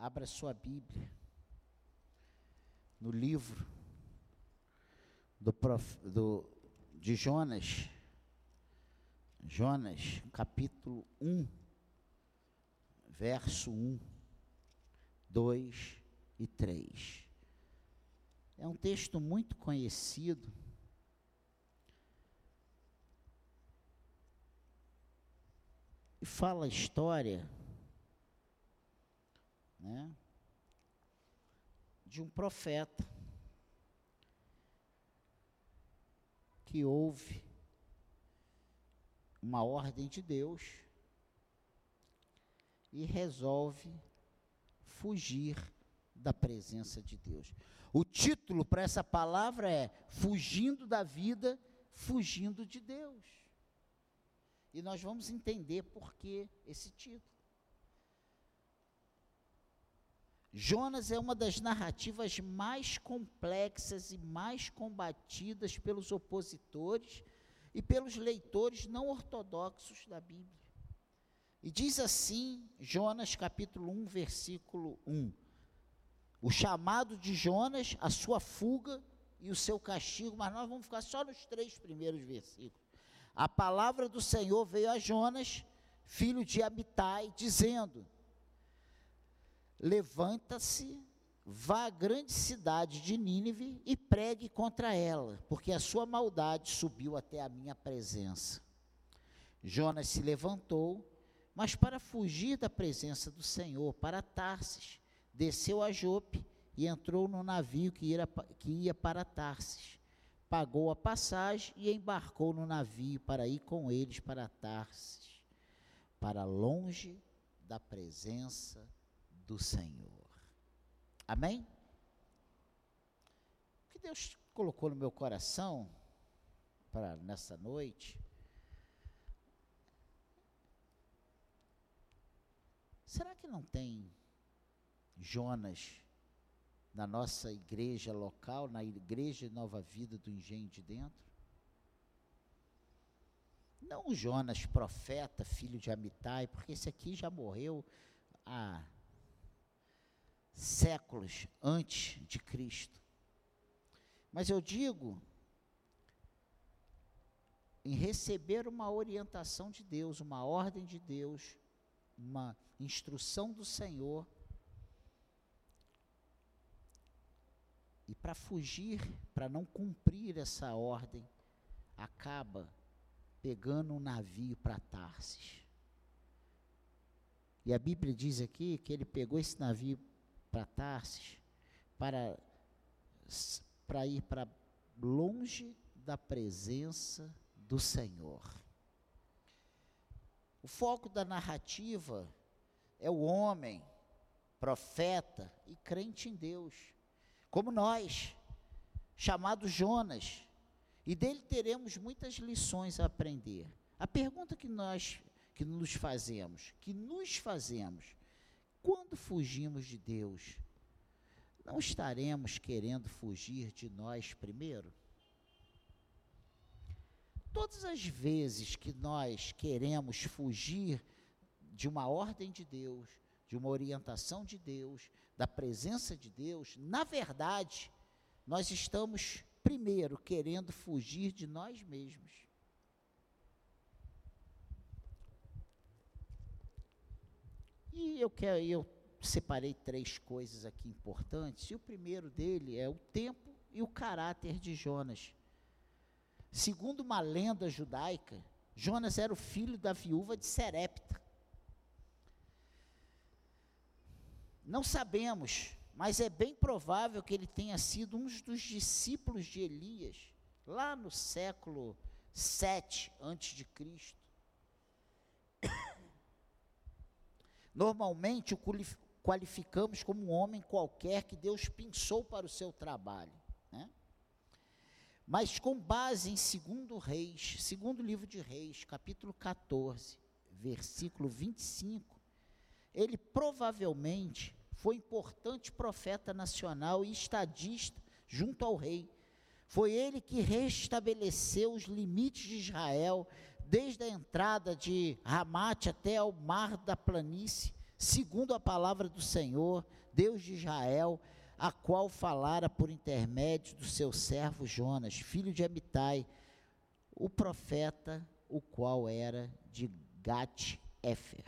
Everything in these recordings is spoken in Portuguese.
abra sua Bíblia no livro do, prof, do de Jonas, Jonas, capítulo 1, verso 1, 2 e 3. É um texto muito conhecido. E fala a história né, de um profeta que houve uma ordem de Deus e resolve fugir da presença de Deus. O título para essa palavra é Fugindo da vida, fugindo de Deus. E nós vamos entender por que esse título. Jonas é uma das narrativas mais complexas e mais combatidas pelos opositores e pelos leitores não ortodoxos da Bíblia. E diz assim, Jonas capítulo 1, versículo 1. O chamado de Jonas, a sua fuga e o seu castigo, mas nós vamos ficar só nos três primeiros versículos. A palavra do Senhor veio a Jonas, filho de Abitai, dizendo: Levanta-se, vá à grande cidade de Nínive e pregue contra ela, porque a sua maldade subiu até a minha presença. Jonas se levantou, mas para fugir da presença do Senhor, para Tarsis, desceu a Jope e entrou no navio que ia, que ia para Tarsis. Pagou a passagem e embarcou no navio para ir com eles para Tarsis, para longe da presença do Senhor. Amém? O que Deus colocou no meu coração para nessa noite Será que não tem Jonas na nossa igreja local, na igreja Nova Vida do Engenho de Dentro? Não o Jonas profeta, filho de Amitai, porque esse aqui já morreu há séculos antes de Cristo. Mas eu digo em receber uma orientação de Deus, uma ordem de Deus, uma instrução do Senhor. E para fugir, para não cumprir essa ordem, acaba pegando um navio para Tarsis. E a Bíblia diz aqui que ele pegou esse navio para Tarsis para, para ir para longe da presença do Senhor. O foco da narrativa é o homem, profeta e crente em Deus, como nós, chamado Jonas, e dele teremos muitas lições a aprender. A pergunta que nós que nos fazemos, que nos fazemos, quando fugimos de Deus, não estaremos querendo fugir de nós primeiro? Todas as vezes que nós queremos fugir de uma ordem de Deus, de uma orientação de Deus, da presença de Deus, na verdade, nós estamos primeiro querendo fugir de nós mesmos. E eu quero, eu separei três coisas aqui importantes, e o primeiro dele é o tempo e o caráter de Jonas. Segundo uma lenda judaica, Jonas era o filho da viúva de Serepta. Não sabemos, mas é bem provável que ele tenha sido um dos discípulos de Elias, lá no século 7 antes de Cristo. Normalmente o qualificamos como um homem qualquer que Deus pensou para o seu trabalho. Né? Mas com base em segundo Reis, segundo livro de Reis, capítulo 14, versículo 25, ele provavelmente foi importante profeta nacional e estadista junto ao rei. Foi ele que restabeleceu os limites de Israel, desde a entrada de Ramate até ao mar da planície, segundo a palavra do Senhor, Deus de Israel, a qual falara por intermédio do seu servo Jonas, filho de Amitai, o profeta, o qual era de Gat-Efer.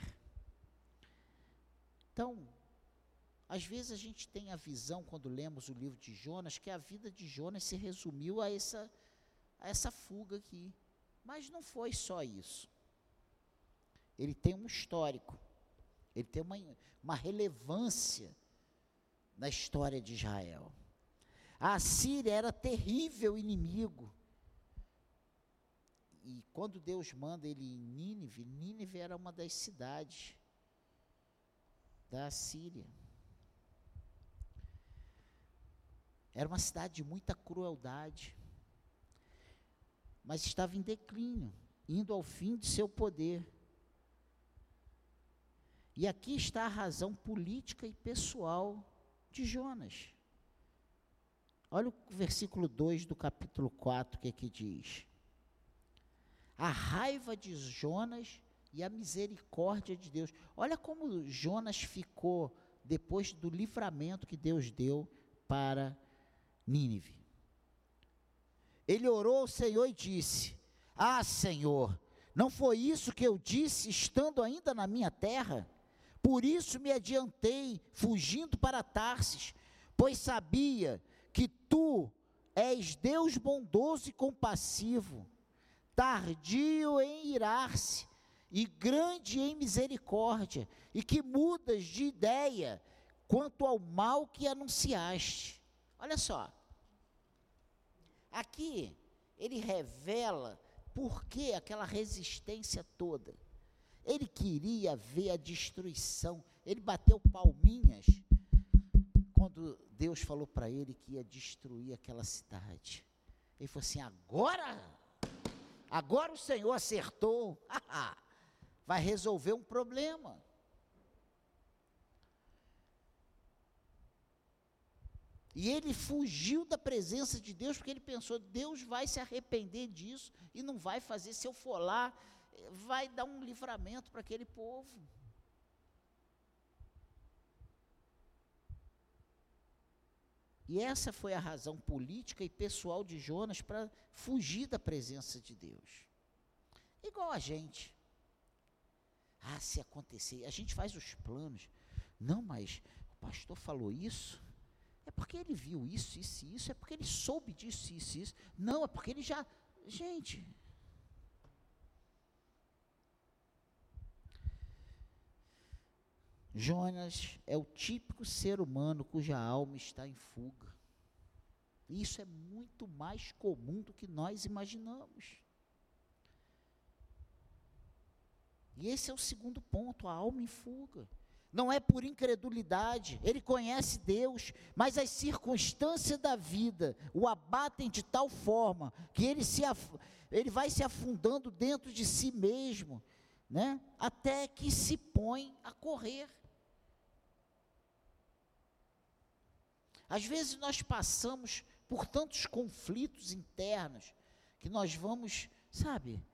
Então, às vezes a gente tem a visão, quando lemos o livro de Jonas, que a vida de Jonas se resumiu a essa, a essa fuga aqui. Mas não foi só isso. Ele tem um histórico, ele tem uma, uma relevância na história de Israel. A Síria era terrível inimigo. E quando Deus manda ele em Nínive, Nínive era uma das cidades da Síria. Era uma cidade de muita crueldade, mas estava em declínio, indo ao fim de seu poder. E aqui está a razão política e pessoal de Jonas. Olha o versículo 2 do capítulo 4 que aqui diz: A raiva de Jonas e a misericórdia de Deus. Olha como Jonas ficou depois do livramento que Deus deu para Nínive. Ele orou ao Senhor e disse: Ah, Senhor, não foi isso que eu disse estando ainda na minha terra? Por isso me adiantei, fugindo para Tarsis, pois sabia que tu és Deus bondoso e compassivo, tardio em irar-se e grande em misericórdia, e que mudas de ideia quanto ao mal que anunciaste. Olha só. Aqui ele revela por que aquela resistência toda. Ele queria ver a destruição. Ele bateu palminhas quando Deus falou para ele que ia destruir aquela cidade. Ele falou assim: agora, agora o Senhor acertou, vai resolver um problema. E ele fugiu da presença de Deus porque ele pensou: Deus vai se arrepender disso e não vai fazer. Se eu for lá, vai dar um livramento para aquele povo. E essa foi a razão política e pessoal de Jonas para fugir da presença de Deus. Igual a gente. Ah, se acontecer, a gente faz os planos. Não, mas o pastor falou isso. É porque ele viu isso, isso isso. É porque ele soube disso, isso isso. Não, é porque ele já. Gente, Jonas é o típico ser humano cuja alma está em fuga. Isso é muito mais comum do que nós imaginamos. E esse é o segundo ponto, a alma em fuga. Não é por incredulidade, ele conhece Deus, mas as circunstâncias da vida o abatem de tal forma que ele, se ele vai se afundando dentro de si mesmo, né? até que se põe a correr. Às vezes nós passamos por tantos conflitos internos que nós vamos, sabe,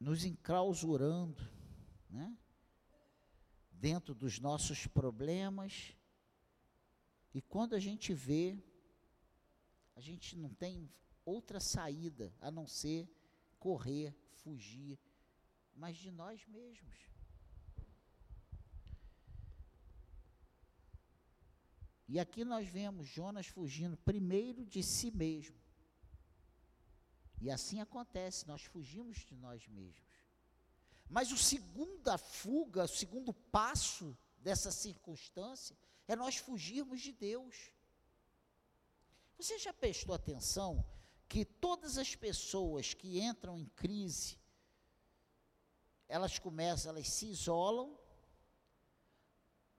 nos enclausurando, né? Dentro dos nossos problemas. E quando a gente vê, a gente não tem outra saída a não ser correr, fugir, mas de nós mesmos. E aqui nós vemos Jonas fugindo primeiro de si mesmo. E assim acontece, nós fugimos de nós mesmos. Mas o segunda fuga, o segundo passo dessa circunstância é nós fugirmos de Deus. Você já prestou atenção que todas as pessoas que entram em crise, elas começam, elas se isolam,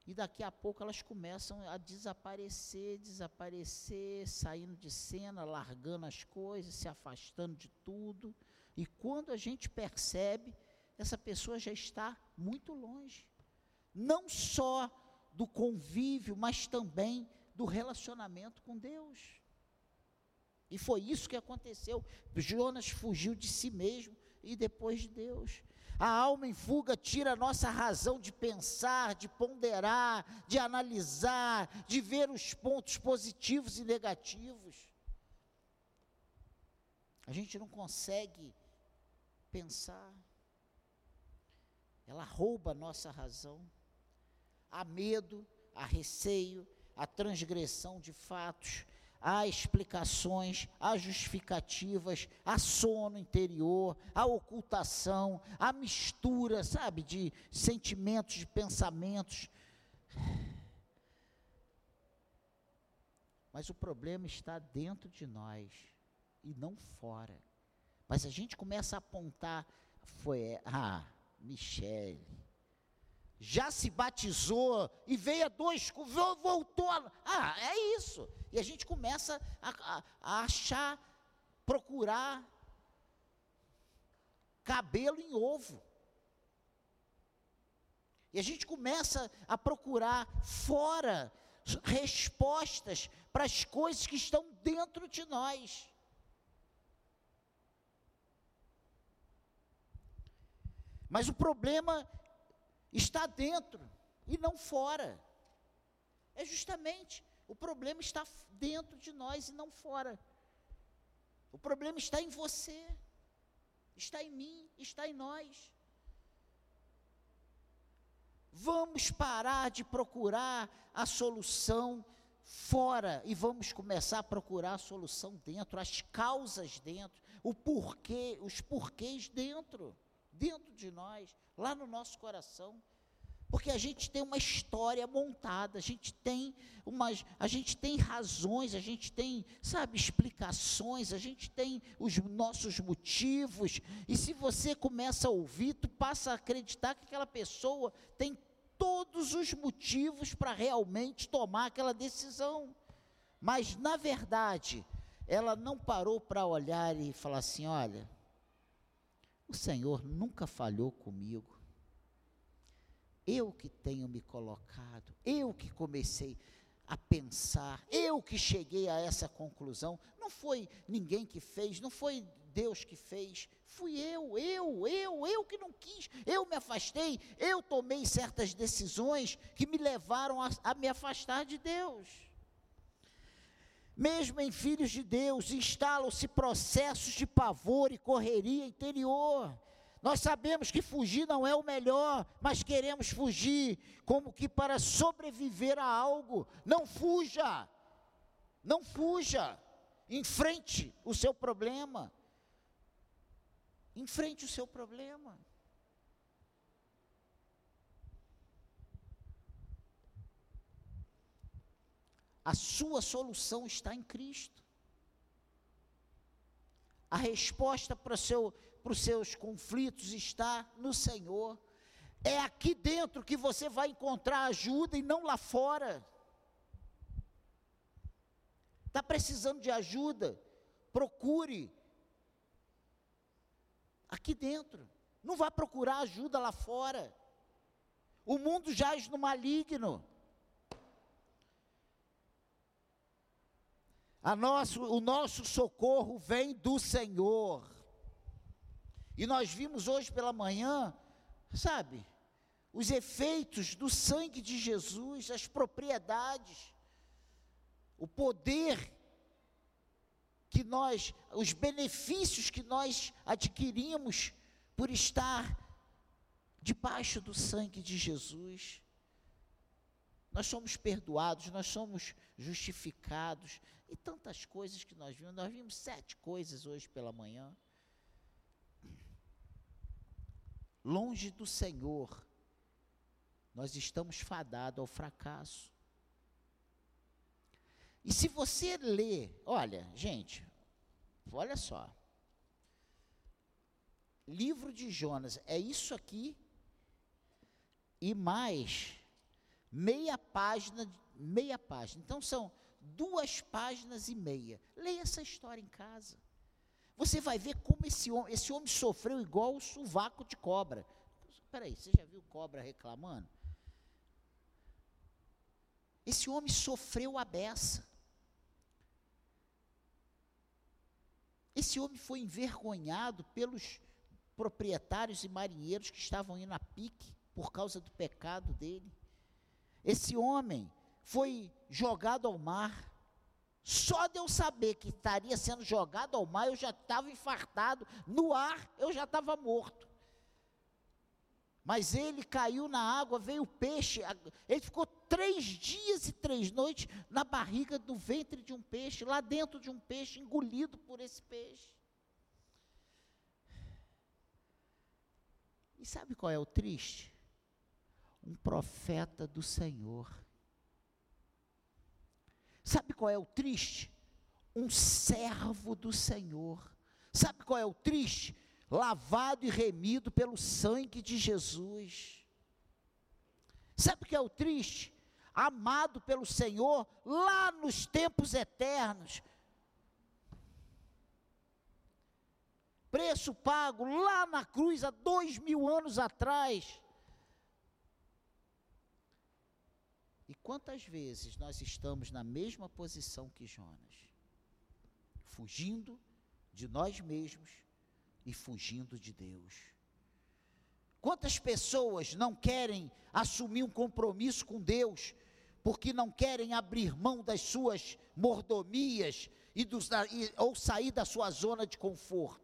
e daqui a pouco elas começam a desaparecer, desaparecer, saindo de cena, largando as coisas, se afastando de tudo. E quando a gente percebe, essa pessoa já está muito longe. Não só do convívio, mas também do relacionamento com Deus. E foi isso que aconteceu. Jonas fugiu de si mesmo e depois de Deus. A alma em fuga tira a nossa razão de pensar, de ponderar, de analisar, de ver os pontos positivos e negativos. A gente não consegue pensar. Ela rouba a nossa razão. Há medo, há receio, há transgressão de fatos, há explicações, há justificativas, há sono interior, há ocultação, há mistura, sabe, de sentimentos, de pensamentos. Mas o problema está dentro de nós e não fora. Mas a gente começa a apontar, foi, ah, Michele, já se batizou e veio a dois, voltou a, ah, é isso. E a gente começa a, a, a achar, procurar cabelo em ovo. E a gente começa a procurar fora respostas para as coisas que estão dentro de nós. Mas o problema está dentro e não fora. É justamente, o problema está dentro de nós e não fora. O problema está em você, está em mim, está em nós. Vamos parar de procurar a solução fora e vamos começar a procurar a solução dentro, as causas dentro, o porquê, os porquês dentro dentro de nós, lá no nosso coração. Porque a gente tem uma história montada, a gente tem umas, a gente tem razões, a gente tem, sabe, explicações, a gente tem os nossos motivos. E se você começa a ouvir, tu passa a acreditar que aquela pessoa tem todos os motivos para realmente tomar aquela decisão. Mas na verdade, ela não parou para olhar e falar assim, olha, o Senhor nunca falhou comigo. Eu que tenho me colocado, eu que comecei a pensar, eu que cheguei a essa conclusão. Não foi ninguém que fez, não foi Deus que fez, fui eu, eu, eu, eu que não quis, eu me afastei, eu tomei certas decisões que me levaram a, a me afastar de Deus. Mesmo em filhos de Deus, instalam-se processos de pavor e correria interior. Nós sabemos que fugir não é o melhor, mas queremos fugir como que para sobreviver a algo. Não fuja, não fuja. Enfrente o seu problema. Enfrente o seu problema. A sua solução está em Cristo. A resposta para, seu, para os seus conflitos está no Senhor. É aqui dentro que você vai encontrar ajuda e não lá fora. Está precisando de ajuda? Procure. Aqui dentro. Não vá procurar ajuda lá fora. O mundo jaz no maligno. A nosso, o nosso socorro vem do Senhor. E nós vimos hoje pela manhã, sabe, os efeitos do sangue de Jesus, as propriedades, o poder que nós, os benefícios que nós adquirimos por estar debaixo do sangue de Jesus. Nós somos perdoados, nós somos justificados, e tantas coisas que nós vimos. Nós vimos sete coisas hoje pela manhã. Longe do Senhor, nós estamos fadados ao fracasso. E se você lê, olha, gente, olha só. Livro de Jonas, é isso aqui e mais meia página, meia página. Então são duas páginas e meia. Leia essa história em casa. Você vai ver como esse homem, esse homem sofreu igual o sovaco de cobra. Espera aí, você já viu cobra reclamando? Esse homem sofreu a beça. Esse homem foi envergonhado pelos proprietários e marinheiros que estavam indo a pique por causa do pecado dele. Esse homem foi jogado ao mar. Só de eu saber que estaria sendo jogado ao mar, eu já estava infartado. No ar, eu já estava morto. Mas ele caiu na água, veio o peixe. Ele ficou três dias e três noites na barriga do ventre de um peixe, lá dentro de um peixe, engolido por esse peixe. E sabe qual é o triste? Um profeta do Senhor. Sabe qual é o triste? Um servo do Senhor. Sabe qual é o triste? lavado e remido pelo sangue de Jesus. Sabe o que é o triste? Amado pelo Senhor lá nos tempos eternos. Preço pago lá na cruz há dois mil anos atrás. E quantas vezes nós estamos na mesma posição que Jonas, fugindo de nós mesmos, e fugindo de Deus. Quantas pessoas não querem assumir um compromisso com Deus, porque não querem abrir mão das suas mordomias e dos, ou sair da sua zona de conforto?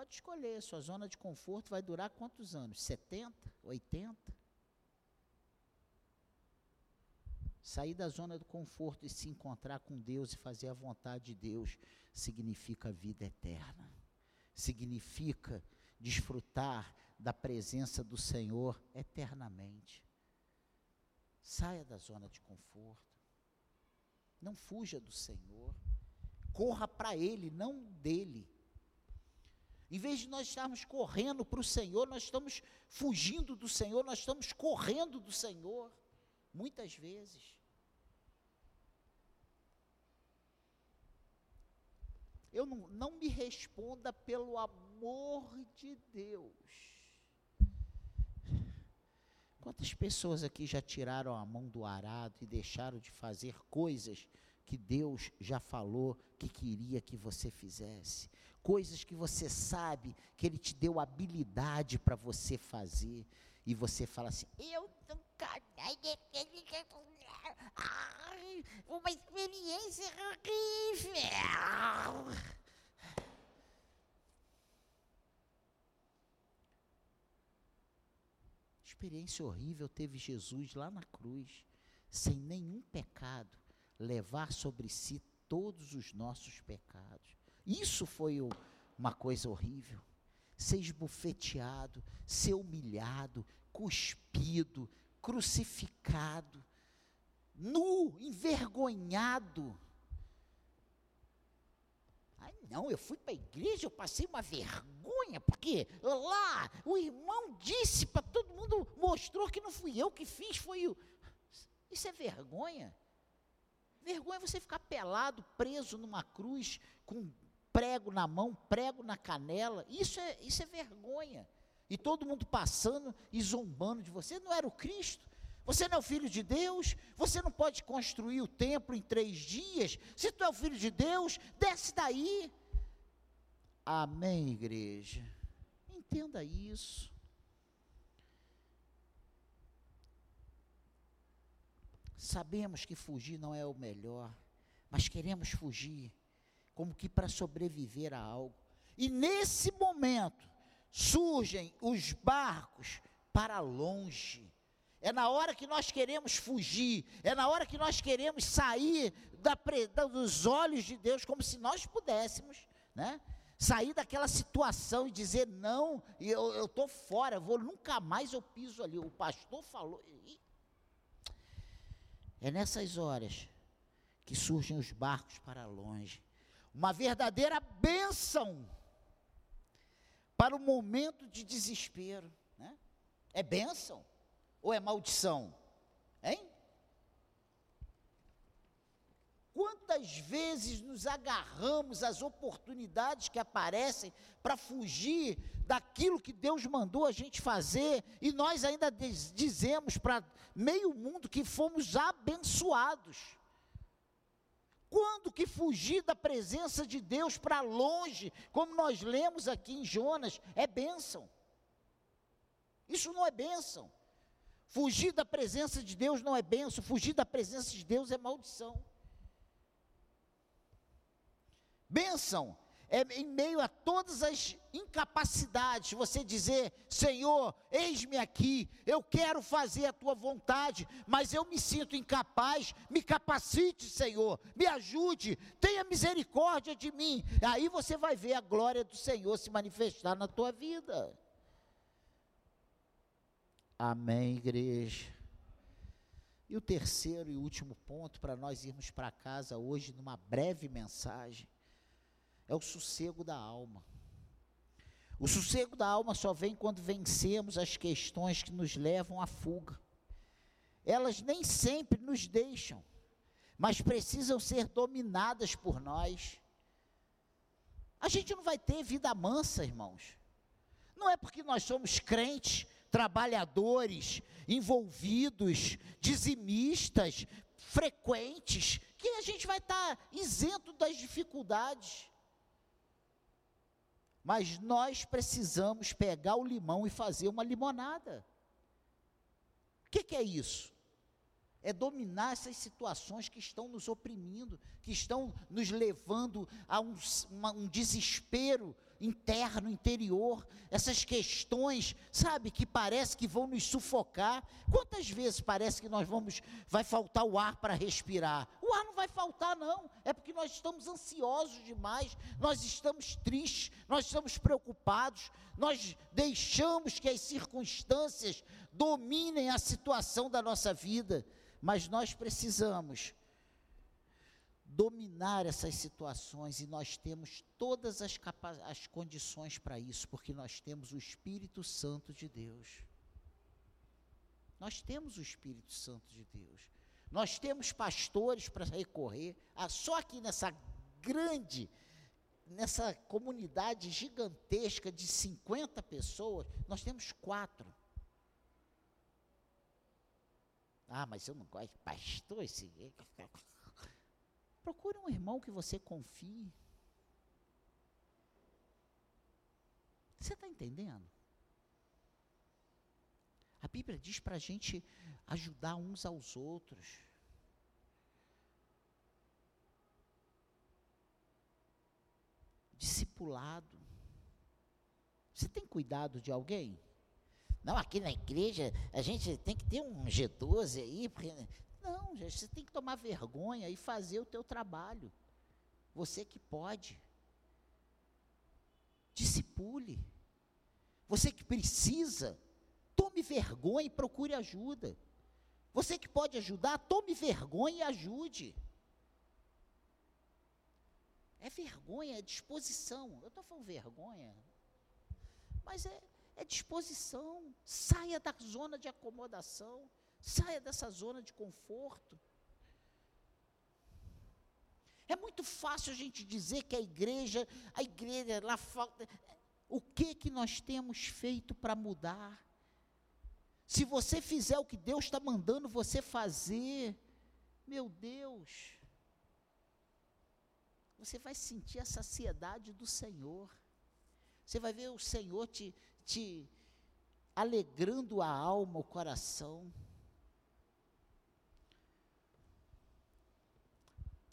Pode escolher, sua zona de conforto vai durar quantos anos? 70, 80? Sair da zona do conforto e se encontrar com Deus e fazer a vontade de Deus significa vida eterna. Significa desfrutar da presença do Senhor eternamente. Saia da zona de conforto. Não fuja do Senhor. Corra para Ele, não dele. Em vez de nós estarmos correndo para o Senhor, nós estamos fugindo do Senhor, nós estamos correndo do Senhor. Muitas vezes. Eu não, não me responda pelo amor de Deus. Quantas pessoas aqui já tiraram a mão do arado e deixaram de fazer coisas que Deus já falou que queria que você fizesse? Coisas que você sabe que Ele te deu habilidade para você fazer. E você fala assim: Eu nunca. Ai, uma experiência horrível. Experiência horrível teve Jesus lá na cruz, sem nenhum pecado, levar sobre si todos os nossos pecados. Isso foi o, uma coisa horrível. Ser esbofeteado, ser humilhado, cuspido, crucificado, nu, envergonhado. Ai, não, eu fui para a igreja, eu passei uma vergonha, porque lá o irmão disse para todo mundo, mostrou que não fui eu que fiz, foi o. Isso é vergonha. Vergonha é você ficar pelado, preso numa cruz, com prego na mão, prego na canela. Isso é, isso é vergonha. E todo mundo passando e zombando de você. Não era o Cristo? Você não é o filho de Deus? Você não pode construir o templo em três dias? Se tu é o filho de Deus, desce daí. Amém, igreja? Entenda isso. Sabemos que fugir não é o melhor, mas queremos fugir como que para sobreviver a algo. E nesse momento surgem os barcos para longe é na hora que nós queremos fugir, é na hora que nós queremos sair da, dos olhos de Deus, como se nós pudéssemos, né? Sair daquela situação e dizer, não, eu estou fora, vou, nunca mais eu piso ali. O pastor falou. É nessas horas que surgem os barcos para longe. Uma verdadeira bênção para o momento de desespero. Né? É bênção ou é maldição? Hein? Quantas vezes nos agarramos às oportunidades que aparecem para fugir daquilo que Deus mandou a gente fazer e nós ainda dizemos para meio mundo que fomos abençoados. Quando que fugir da presença de Deus para longe, como nós lemos aqui em Jonas, é bênção. Isso não é bênção. Fugir da presença de Deus não é bênção, fugir da presença de Deus é maldição. Bênção é em meio a todas as incapacidades, você dizer: Senhor, eis-me aqui, eu quero fazer a tua vontade, mas eu me sinto incapaz, me capacite, Senhor, me ajude, tenha misericórdia de mim. Aí você vai ver a glória do Senhor se manifestar na tua vida. Amém, igreja. E o terceiro e último ponto para nós irmos para casa hoje, numa breve mensagem é o sossego da alma. O sossego da alma só vem quando vencemos as questões que nos levam à fuga. Elas nem sempre nos deixam, mas precisam ser dominadas por nós. A gente não vai ter vida mansa, irmãos. Não é porque nós somos crentes, trabalhadores, envolvidos, dizimistas, frequentes, que a gente vai estar isento das dificuldades. Mas nós precisamos pegar o limão e fazer uma limonada. O que, que, é isso? É dominar essas situações que estão nos oprimindo, que estão nos levando a um, uma, um desespero, interno, interior, essas questões, sabe, que parece que vão nos sufocar. Quantas vezes parece que nós vamos, vai faltar o ar para respirar? O ar não vai faltar, não, é porque nós estamos ansiosos demais, nós estamos tristes, nós estamos preocupados, nós deixamos que as circunstâncias dominem a situação da nossa vida, mas nós precisamos dominar essas situações e nós temos todas as, as condições para isso, porque nós temos o Espírito Santo de Deus. Nós temos o Espírito Santo de Deus. Nós temos pastores para recorrer. Ah, só aqui nessa grande, nessa comunidade gigantesca de 50 pessoas, nós temos quatro. Ah, mas eu não gosto de pastor, esse. Procure um irmão que você confie. Você está entendendo? A Bíblia diz para a gente ajudar uns aos outros. Discipulado. Você tem cuidado de alguém? Não, aqui na igreja a gente tem que ter um G12 aí, porque não, gente, você tem que tomar vergonha e fazer o teu trabalho. Você que pode. Discipule. Você que precisa, tome vergonha e procure ajuda. Você que pode ajudar, tome vergonha e ajude. É vergonha, é disposição. Eu estou falando vergonha, mas é, é disposição. Saia da zona de acomodação. Saia dessa zona de conforto. É muito fácil a gente dizer que a igreja, a igreja lá falta. O que que nós temos feito para mudar? Se você fizer o que Deus está mandando você fazer, meu Deus, você vai sentir a saciedade do Senhor. Você vai ver o Senhor te, te alegrando a alma, o coração.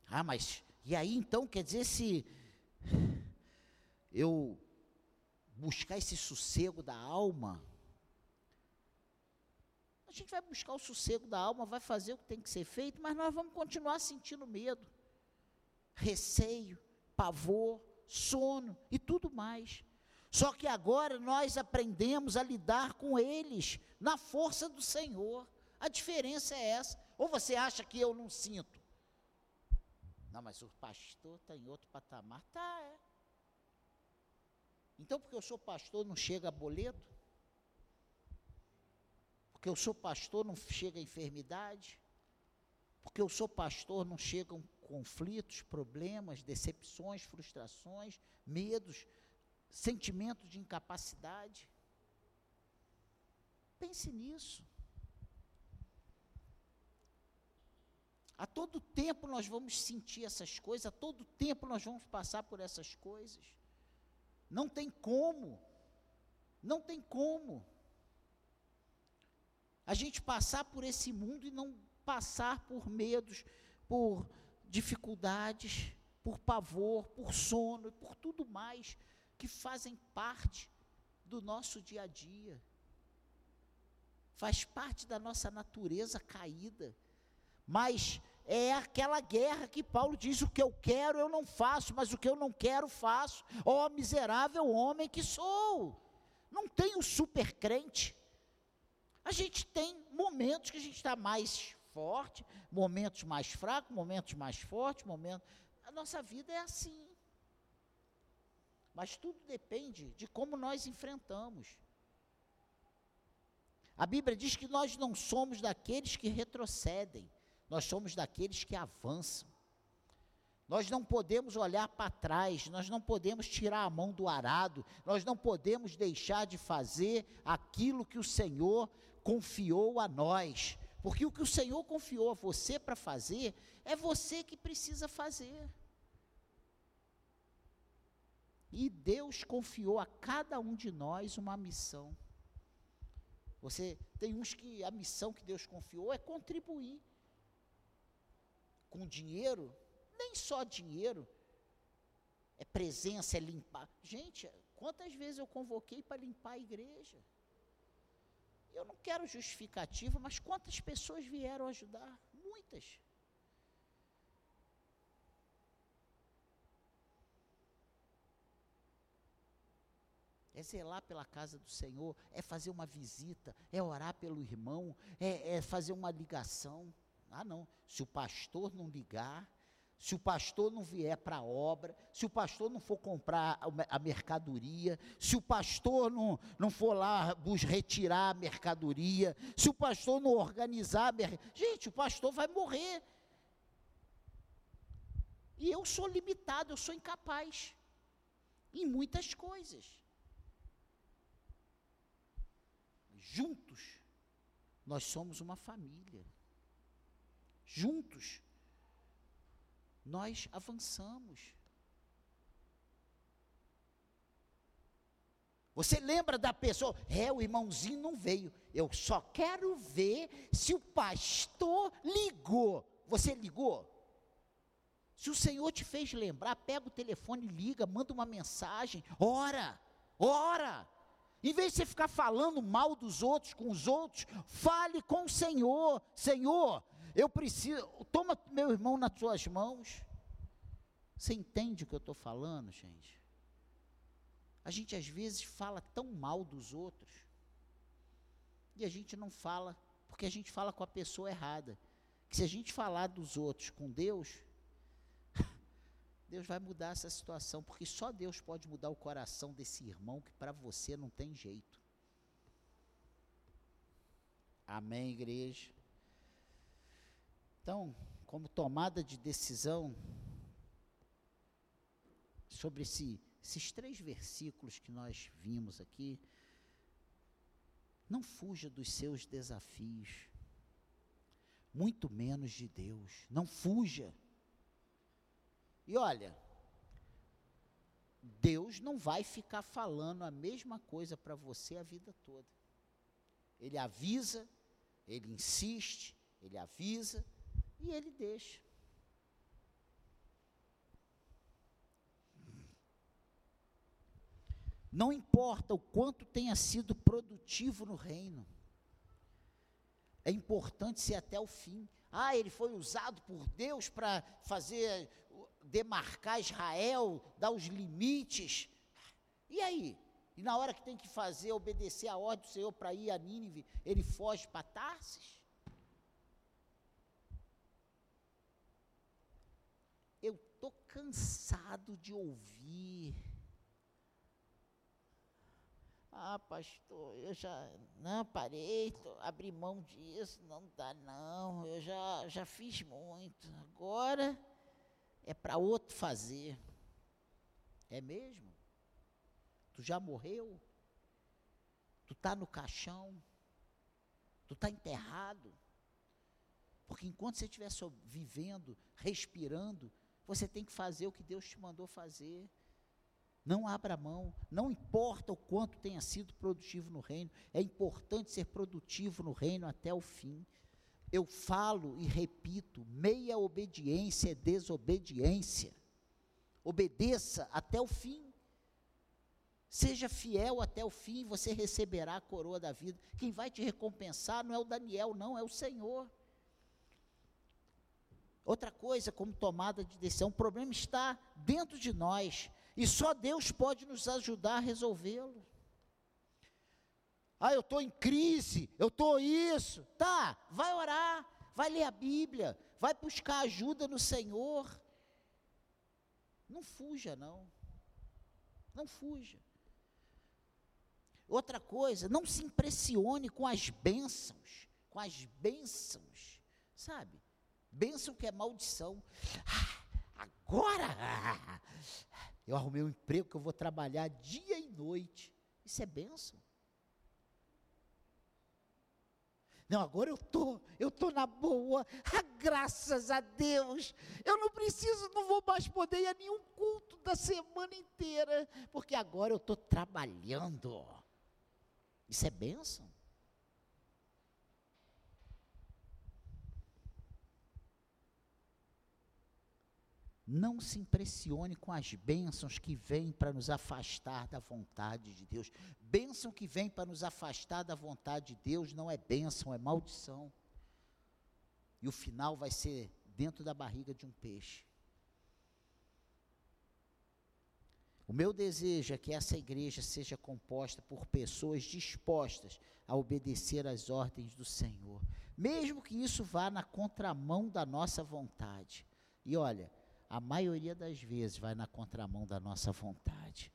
Ah, mas e aí então quer dizer se eu buscar esse sossego da alma, a gente vai buscar o sossego da alma, vai fazer o que tem que ser feito, mas nós vamos continuar sentindo medo, receio, pavor, sono e tudo mais. Só que agora nós aprendemos a lidar com eles na força do Senhor. A diferença é essa. Ou você acha que eu não sinto? Não, mas o pastor está em outro patamar. Tá, é. Então, porque eu sou pastor, não chega boleto? Porque eu sou pastor, não chega enfermidade? Porque eu sou pastor, não chegam conflitos, problemas, decepções, frustrações, medos, sentimentos de incapacidade? Pense nisso. A todo tempo nós vamos sentir essas coisas, a todo tempo nós vamos passar por essas coisas. Não tem como. Não tem como. A gente passar por esse mundo e não passar por medos, por dificuldades, por pavor, por sono, por tudo mais que fazem parte do nosso dia a dia. Faz parte da nossa natureza caída. Mas é aquela guerra que Paulo diz: o que eu quero eu não faço, mas o que eu não quero faço. Ó oh, miserável homem que sou. Não tem o super crente. A gente tem momentos que a gente está mais forte, momentos mais fracos, momentos mais fortes, momentos. A nossa vida é assim. Mas tudo depende de como nós enfrentamos. A Bíblia diz que nós não somos daqueles que retrocedem, nós somos daqueles que avançam. Nós não podemos olhar para trás, nós não podemos tirar a mão do arado, nós não podemos deixar de fazer aquilo que o Senhor confiou a nós. Porque o que o Senhor confiou a você para fazer, é você que precisa fazer. E Deus confiou a cada um de nós uma missão. Você tem uns que a missão que Deus confiou é contribuir com dinheiro, nem só dinheiro, é presença, é limpar. Gente, quantas vezes eu convoquei para limpar a igreja? Eu não quero justificativa, mas quantas pessoas vieram ajudar? Muitas. é zelar pela casa do Senhor, é fazer uma visita, é orar pelo irmão, é, é fazer uma ligação. Ah, não. Se o pastor não ligar, se o pastor não vier para a obra, se o pastor não for comprar a mercadoria, se o pastor não, não for lá retirar a mercadoria, se o pastor não organizar a mercadoria, gente, o pastor vai morrer. E eu sou limitado, eu sou incapaz em muitas coisas. juntos, nós somos uma família. Juntos, nós avançamos. Você lembra da pessoa? É, o irmãozinho não veio. Eu só quero ver se o pastor ligou. Você ligou? Se o Senhor te fez lembrar, pega o telefone, liga, manda uma mensagem, ora, ora. Em vez de você ficar falando mal dos outros com os outros, fale com o Senhor. Senhor, eu preciso. Toma meu irmão nas suas mãos. Você entende o que eu estou falando, gente? A gente às vezes fala tão mal dos outros. E a gente não fala, porque a gente fala com a pessoa errada. Que se a gente falar dos outros com Deus, Deus vai mudar essa situação, porque só Deus pode mudar o coração desse irmão que para você não tem jeito. Amém, igreja? Então, como tomada de decisão sobre esse, esses três versículos que nós vimos aqui, não fuja dos seus desafios, muito menos de Deus. Não fuja. E olha, Deus não vai ficar falando a mesma coisa para você a vida toda. Ele avisa, ele insiste, ele avisa e ele deixa. Não importa o quanto tenha sido produtivo no reino, é importante ser até o fim. Ah, ele foi usado por Deus para fazer demarcar Israel, dar os limites. E aí? E na hora que tem que fazer, obedecer a ordem do Senhor para ir a Nínive, ele foge para Tarsis? Eu estou cansado de ouvir. Ah, pastor, eu já não parei, tô, abri mão disso, não dá não, eu já, já fiz muito. Agora é para outro fazer. É mesmo? Tu já morreu? Tu está no caixão? Tu está enterrado? Porque enquanto você estiver vivendo, respirando, você tem que fazer o que Deus te mandou fazer. Não abra mão, não importa o quanto tenha sido produtivo no reino, é importante ser produtivo no reino até o fim. Eu falo e repito: meia obediência é desobediência. Obedeça até o fim. Seja fiel até o fim, você receberá a coroa da vida. Quem vai te recompensar não é o Daniel, não, é o Senhor. Outra coisa, como tomada de decisão, o problema está dentro de nós. E só Deus pode nos ajudar a resolvê-lo. Ah, eu estou em crise, eu estou isso. Tá, vai orar, vai ler a Bíblia, vai buscar ajuda no Senhor. Não fuja, não. Não fuja. Outra coisa, não se impressione com as bênçãos, com as bênçãos, sabe? Bênção que é maldição. Ah, agora, eu arrumei um emprego que eu vou trabalhar dia e noite. Isso é bênção. Não, agora eu tô, eu tô na boa. Ah, graças a Deus. Eu não preciso, não vou mais poder ir a nenhum culto da semana inteira, porque agora eu estou trabalhando. Isso é bênção. Não se impressione com as bênçãos que vêm para nos afastar da vontade de Deus. Bênção que vem para nos afastar da vontade de Deus não é bênção, é maldição. E o final vai ser dentro da barriga de um peixe. O meu desejo é que essa igreja seja composta por pessoas dispostas a obedecer às ordens do Senhor, mesmo que isso vá na contramão da nossa vontade. E olha, a maioria das vezes vai na contramão da nossa vontade.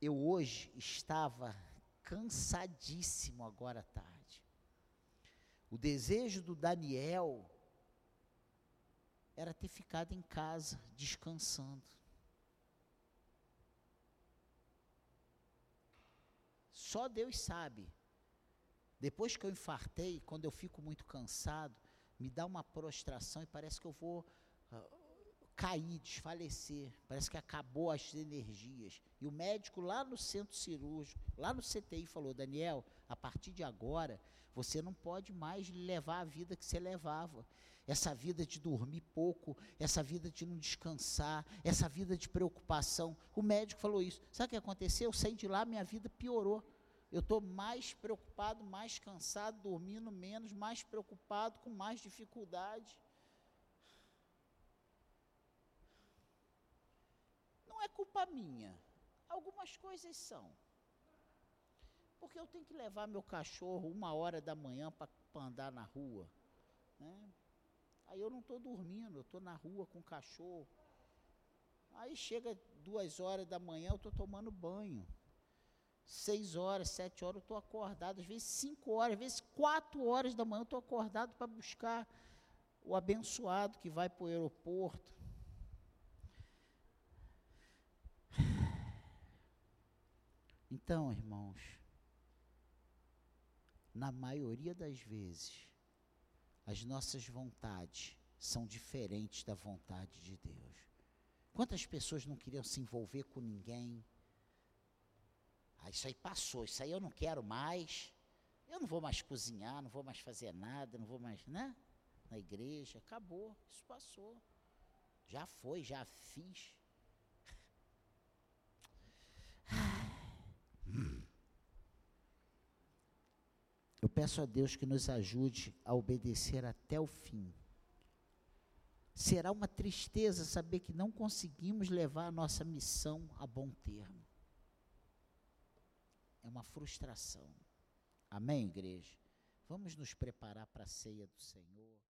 Eu hoje estava cansadíssimo agora à tarde. O desejo do Daniel era ter ficado em casa, descansando. Só Deus sabe. Depois que eu infartei, quando eu fico muito cansado, me dá uma prostração e parece que eu vou uh, cair, desfalecer. Parece que acabou as energias. E o médico lá no centro cirúrgico, lá no CTI, falou: Daniel, a partir de agora, você não pode mais levar a vida que você levava. Essa vida de dormir pouco, essa vida de não descansar, essa vida de preocupação. O médico falou isso. Sabe o que aconteceu? Eu saí de lá, minha vida piorou. Eu estou mais preocupado, mais cansado, dormindo menos, mais preocupado, com mais dificuldade. Não é culpa minha. Algumas coisas são. Porque eu tenho que levar meu cachorro uma hora da manhã para andar na rua. Né? Aí eu não estou dormindo, eu estou na rua com o cachorro. Aí chega duas horas da manhã, eu estou tomando banho seis horas, sete horas eu estou acordado, às vezes cinco horas, às vezes quatro horas da manhã eu estou acordado para buscar o abençoado que vai para o aeroporto. Então, irmãos, na maioria das vezes, as nossas vontades são diferentes da vontade de Deus. Quantas pessoas não queriam se envolver com ninguém? Ah, isso aí passou, isso aí eu não quero mais. Eu não vou mais cozinhar, não vou mais fazer nada, não vou mais, né? Na igreja, acabou, isso passou. Já foi, já fiz. Eu peço a Deus que nos ajude a obedecer até o fim. Será uma tristeza saber que não conseguimos levar a nossa missão a bom termo é uma frustração. Amém, igreja? Vamos nos preparar para a ceia do Senhor.